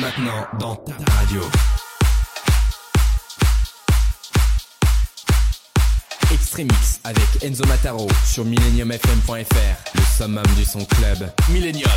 Maintenant dans ta radio. Extremix avec Enzo Mataro sur millenniumfm.fr. Le summum du son club. Millennium.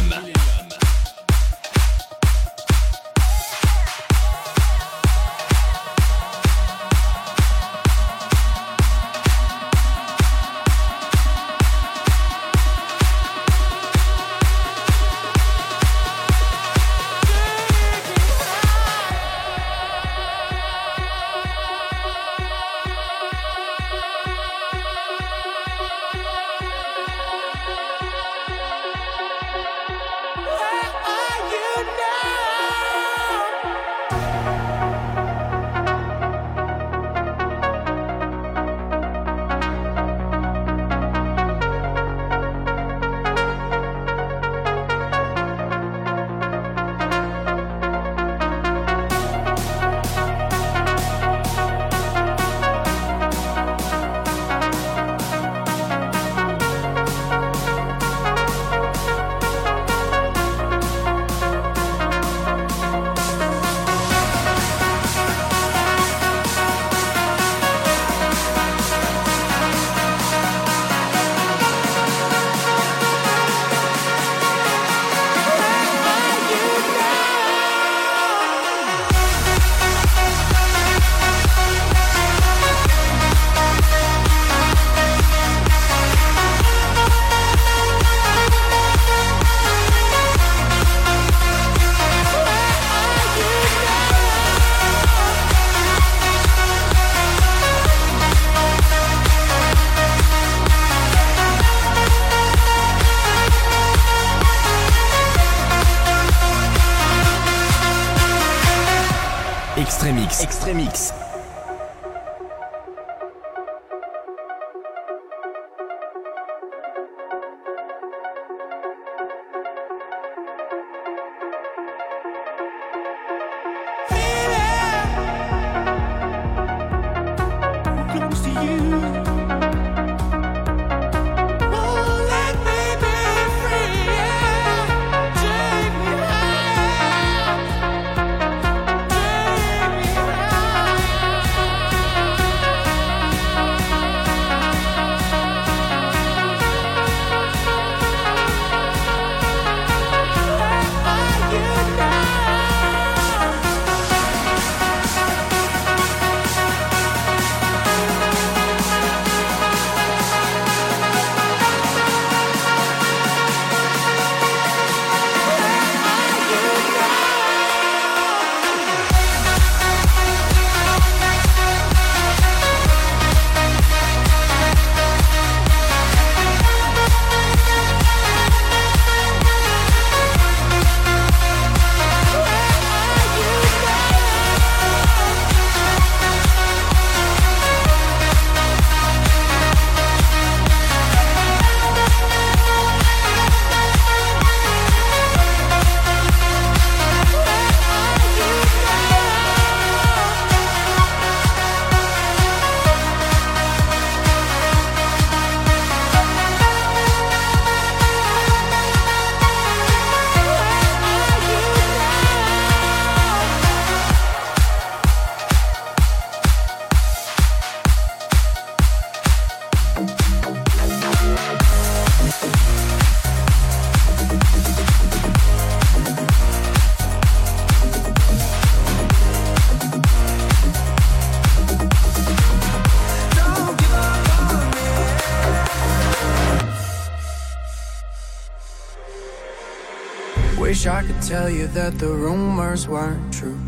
tell you that the rumors weren't true.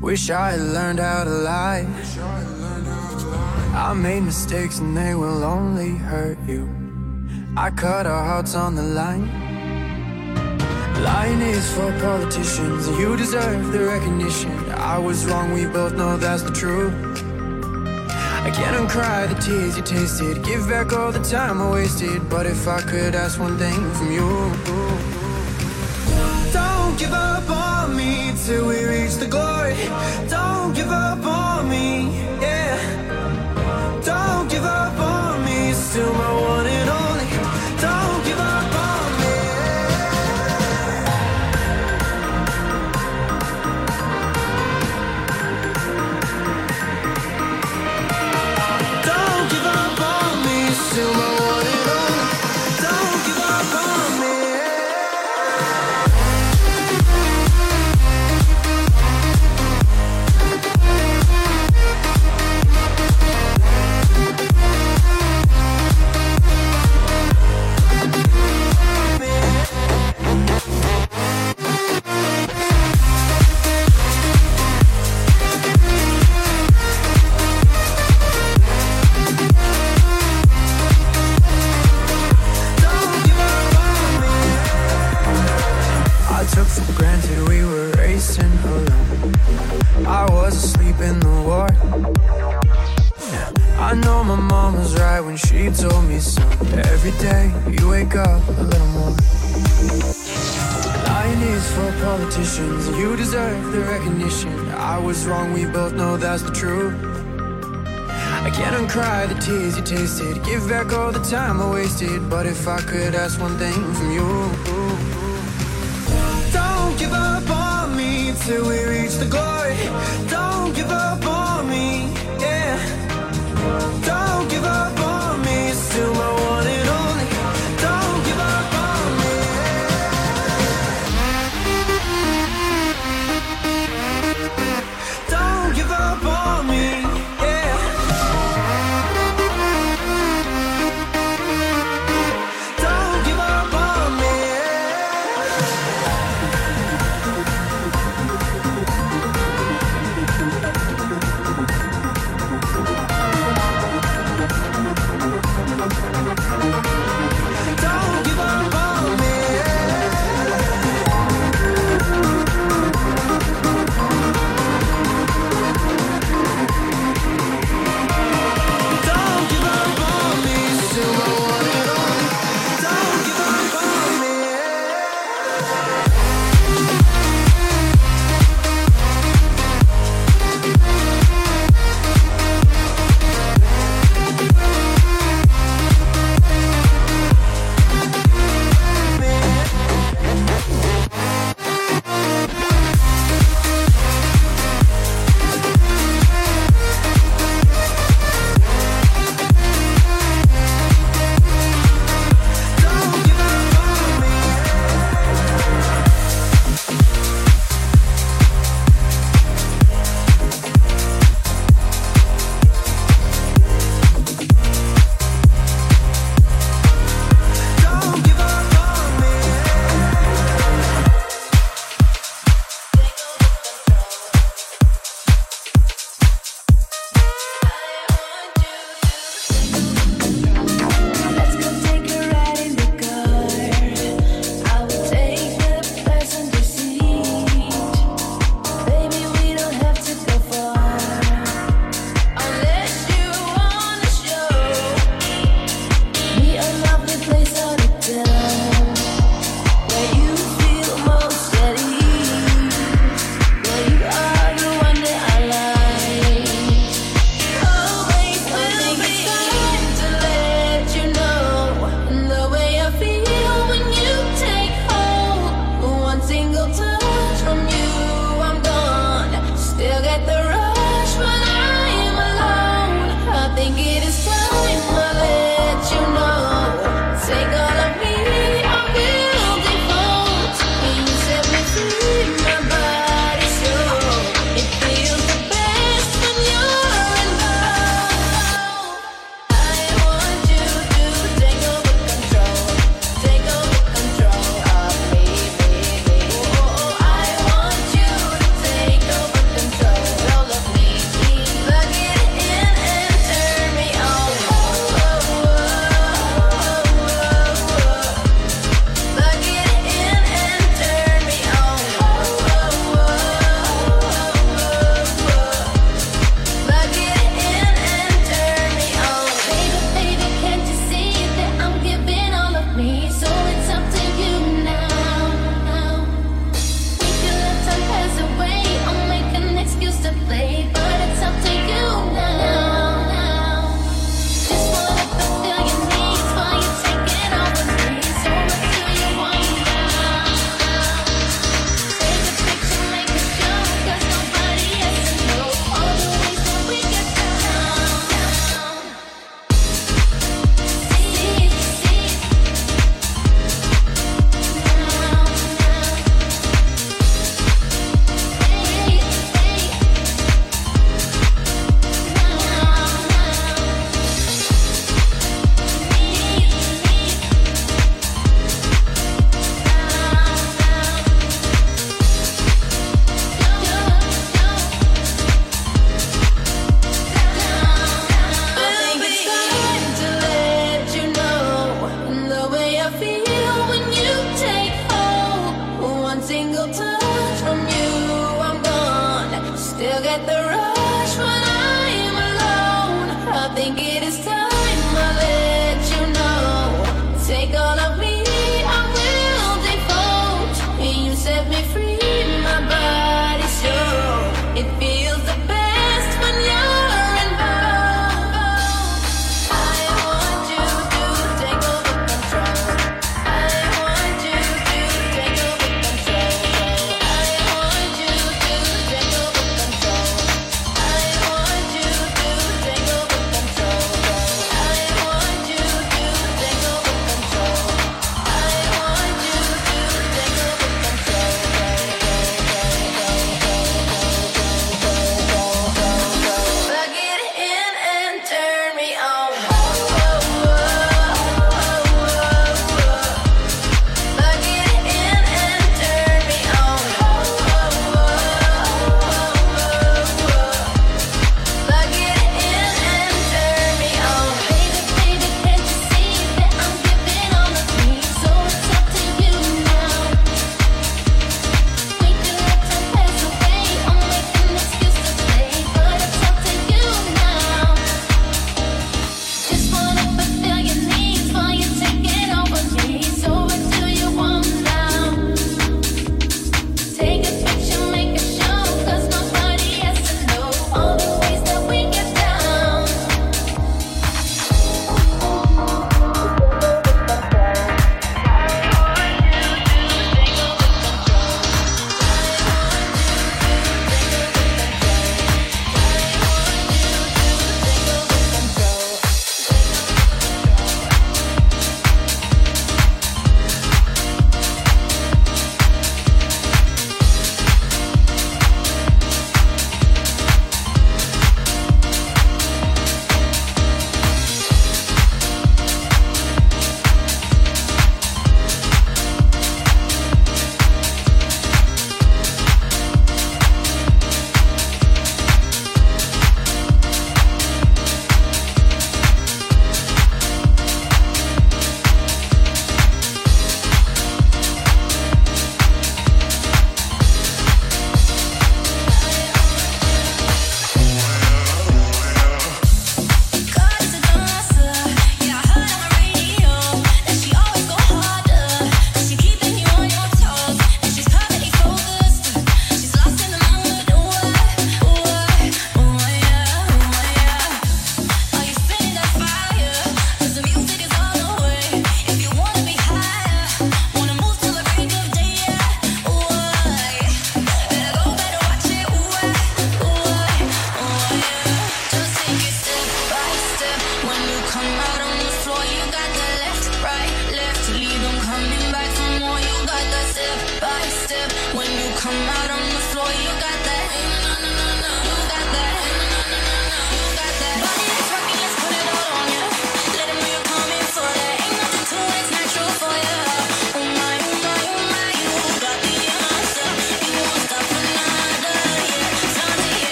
Wish I had learned how to lie. I made mistakes and they will only hurt you. I cut our hearts on the line. Lying is for politicians, you deserve the recognition. I was wrong, we both know that's the truth. I can't uncry the tears you tasted, give back all the time I wasted. But if I could ask one thing from you. lead till we reach the glory. Don't give up on me, yeah. Don't give up on me, still my one and only. wasted, but if I could ask one thing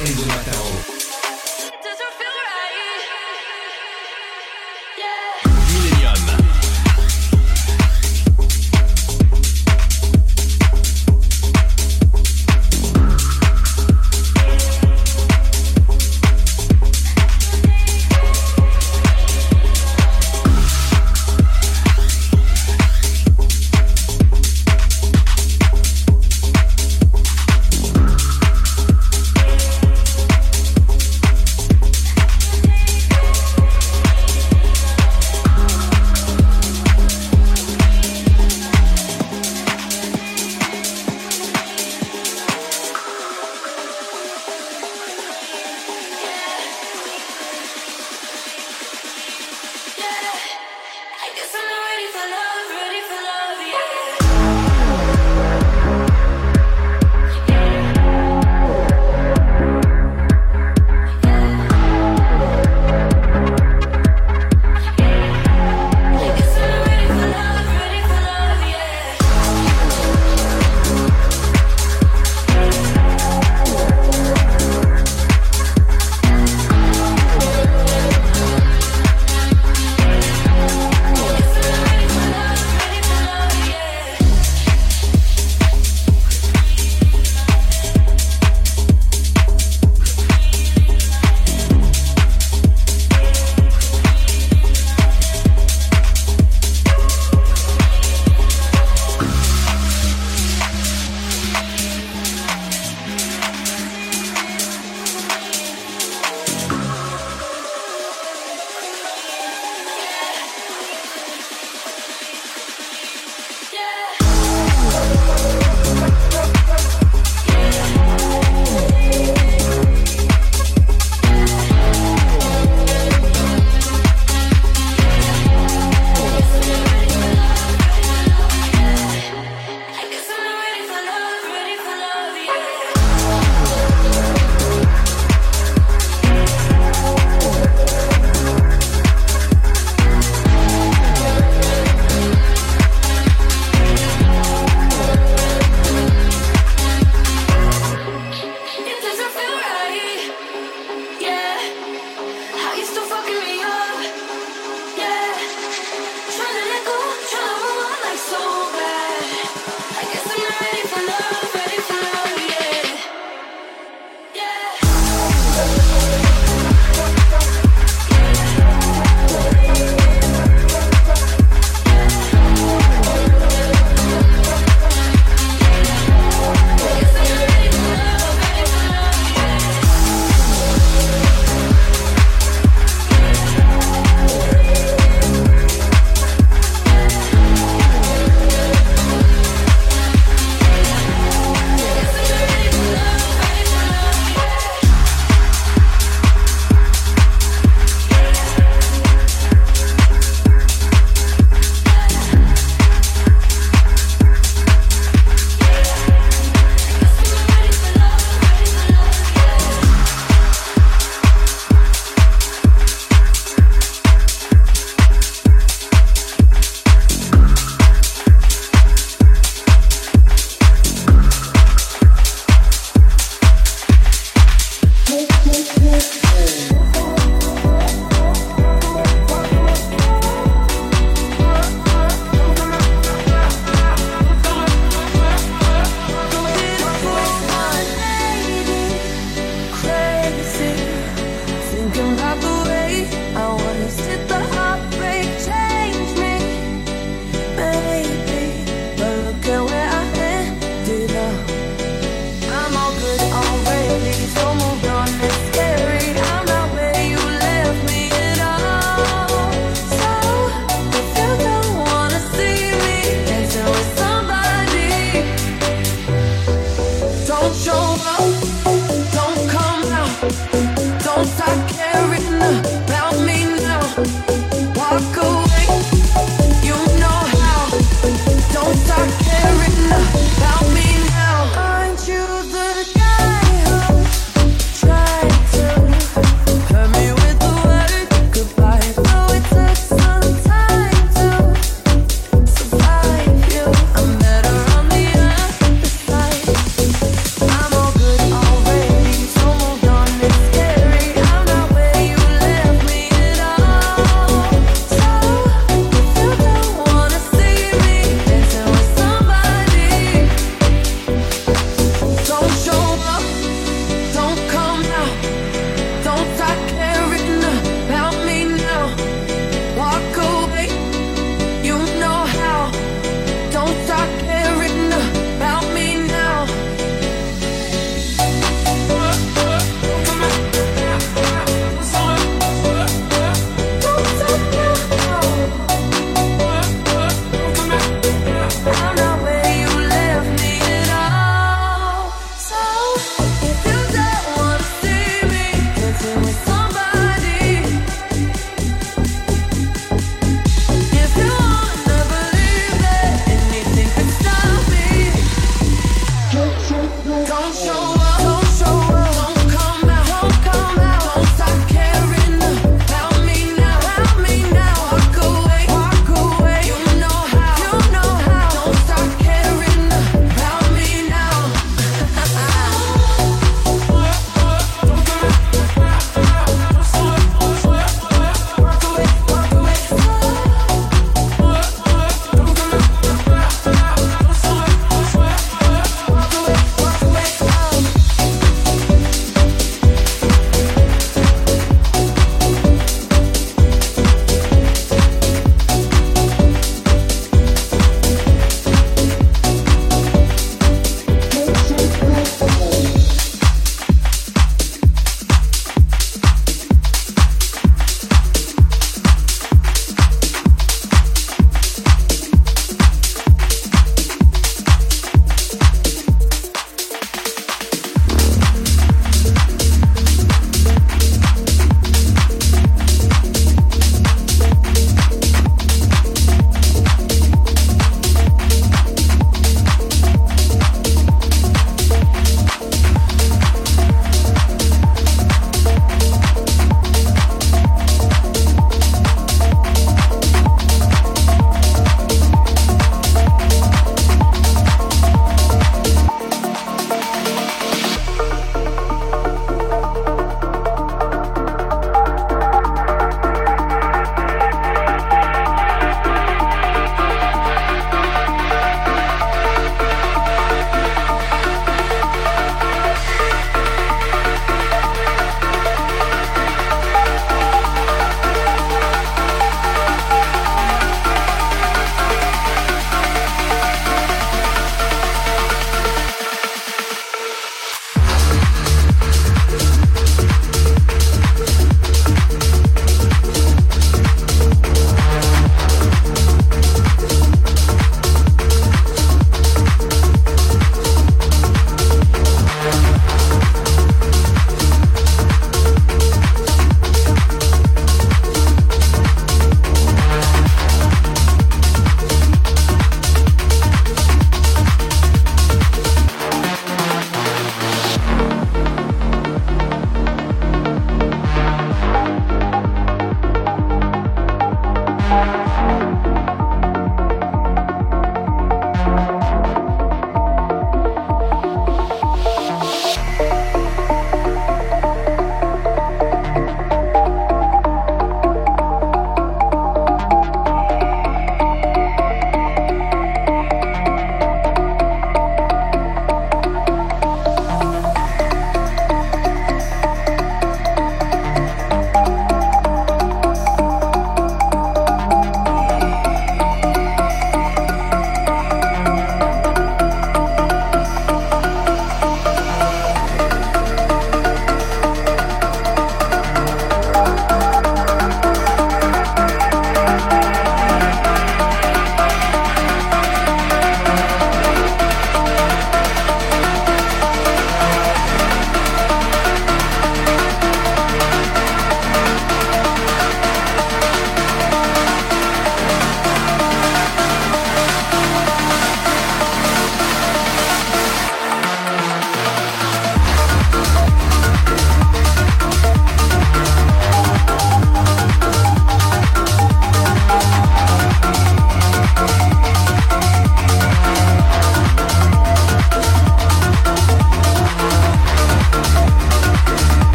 Extremix by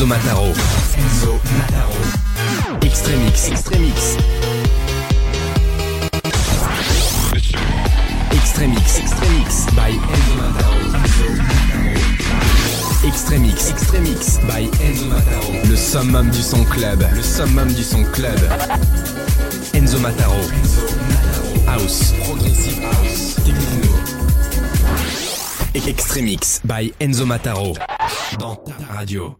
Enzo Mataro. Enzo Mataro. Extremix. Extremix. Extremix. Extremix by Enzo Mataro. Extremix. Extremix by Enzo Mataro. Le summum du son club. Le summum du son club. Enzo Mataro. House. Progressive House. Techno. Extremix by Enzo Mataro. Dans ta radio.